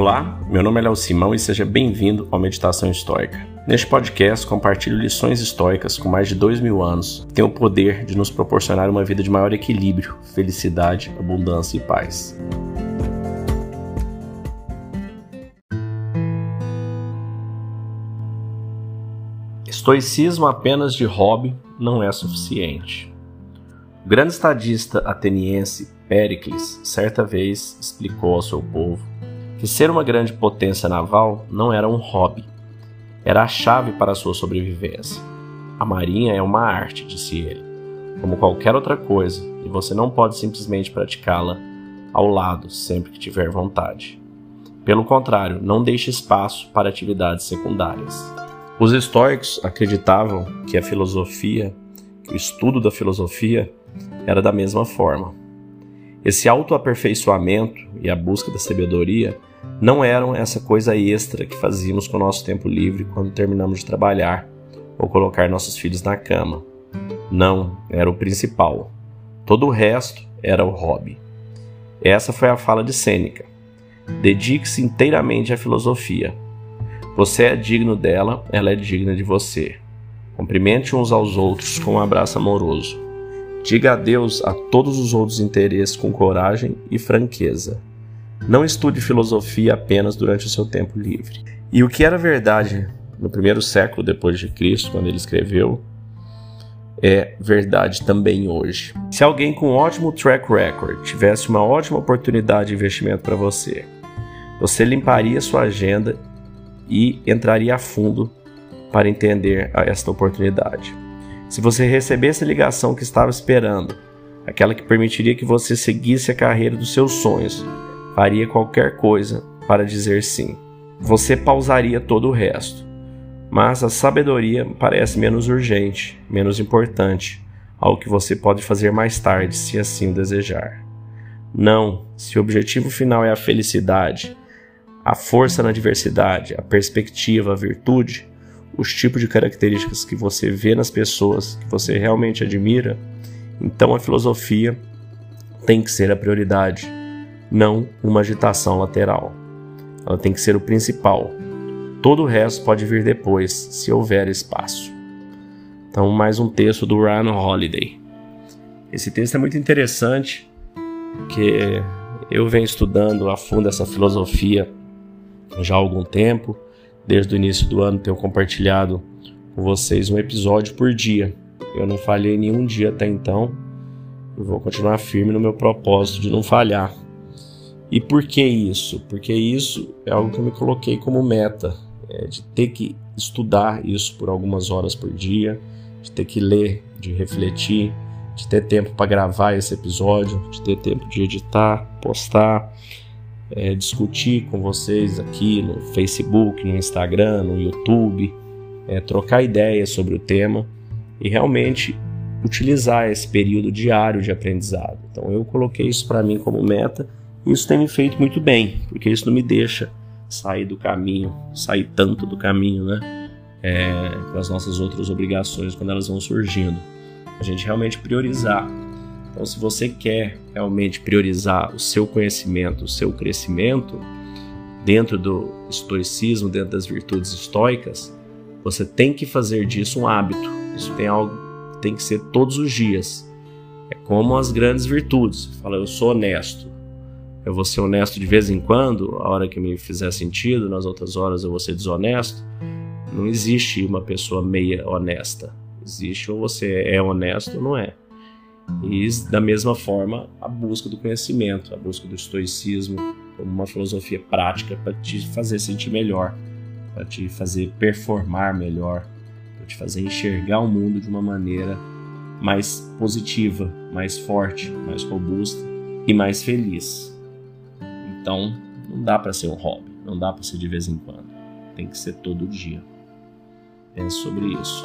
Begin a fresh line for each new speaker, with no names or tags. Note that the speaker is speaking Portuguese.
Olá, meu nome é Léo Simão e seja bem-vindo ao Meditação Histórica. Neste podcast, compartilho lições históricas com mais de dois mil anos que têm o poder de nos proporcionar uma vida de maior equilíbrio, felicidade, abundância e paz. Estoicismo apenas de hobby não é suficiente. O grande estadista ateniense Péricles certa vez explicou ao seu povo que ser uma grande potência naval não era um hobby, era a chave para a sua sobrevivência. A marinha é uma arte, disse ele, como qualquer outra coisa, e você não pode simplesmente praticá-la ao lado sempre que tiver vontade. Pelo contrário, não deixe espaço para atividades secundárias. Os estoicos acreditavam que a filosofia, que o estudo da filosofia, era da mesma forma. Esse autoaperfeiçoamento e a busca da sabedoria não eram essa coisa extra que fazíamos com o nosso tempo livre quando terminamos de trabalhar ou colocar nossos filhos na cama. Não, era o principal. Todo o resto era o hobby. Essa foi a fala de Sêneca. Dedique-se inteiramente à filosofia. Você é digno dela, ela é digna de você. Cumprimente uns aos outros com um abraço amoroso. Diga adeus a todos os outros interesses com coragem e franqueza. Não estude filosofia apenas durante o seu tempo livre. E o que era verdade no primeiro século depois de Cristo, quando ele escreveu, é verdade também hoje. Se alguém com um ótimo track record tivesse uma ótima oportunidade de investimento para você, você limparia sua agenda e entraria a fundo para entender esta oportunidade. Se você recebesse a ligação que estava esperando, aquela que permitiria que você seguisse a carreira dos seus sonhos, faria qualquer coisa para dizer sim. Você pausaria todo o resto. Mas a sabedoria parece menos urgente, menos importante, algo que você pode fazer mais tarde, se assim desejar. Não, se o objetivo final é a felicidade, a força na diversidade, a perspectiva, a virtude, os tipos de características que você vê nas pessoas que você realmente admira, então a filosofia tem que ser a prioridade não uma agitação lateral. Ela tem que ser o principal. Todo o resto pode vir depois, se houver espaço. Então, mais um texto do Ryan Holiday. Esse texto é muito interessante, porque eu venho estudando a fundo essa filosofia já há algum tempo. Desde o início do ano tenho compartilhado com vocês um episódio por dia. Eu não falhei nenhum dia até então. E vou continuar firme no meu propósito de não falhar. E por que isso? Porque isso é algo que eu me coloquei como meta, é, de ter que estudar isso por algumas horas por dia, de ter que ler, de refletir, de ter tempo para gravar esse episódio, de ter tempo de editar, postar, é, discutir com vocês aqui no Facebook, no Instagram, no YouTube, é, trocar ideias sobre o tema e realmente utilizar esse período diário de aprendizado. Então eu coloquei isso para mim como meta isso tem me feito muito bem, porque isso não me deixa sair do caminho, sair tanto do caminho, né? É, com as nossas outras obrigações quando elas vão surgindo. A gente realmente priorizar. Então, se você quer realmente priorizar o seu conhecimento, o seu crescimento, dentro do estoicismo, dentro das virtudes estoicas, você tem que fazer disso um hábito. Isso tem algo tem que ser todos os dias. É como as grandes virtudes. Fala, eu sou honesto eu vou ser honesto de vez em quando, a hora que me fizer sentido, nas outras horas eu vou ser desonesto. Não existe uma pessoa meia honesta. Existe ou você é honesto ou não é. E da mesma forma, a busca do conhecimento, a busca do estoicismo como uma filosofia prática para te fazer sentir melhor, para te fazer performar melhor, para te fazer enxergar o mundo de uma maneira mais positiva, mais forte, mais robusta e mais feliz. Então, não dá para ser um hobby, não dá para ser de vez em quando. Tem que ser todo dia. Pense sobre isso.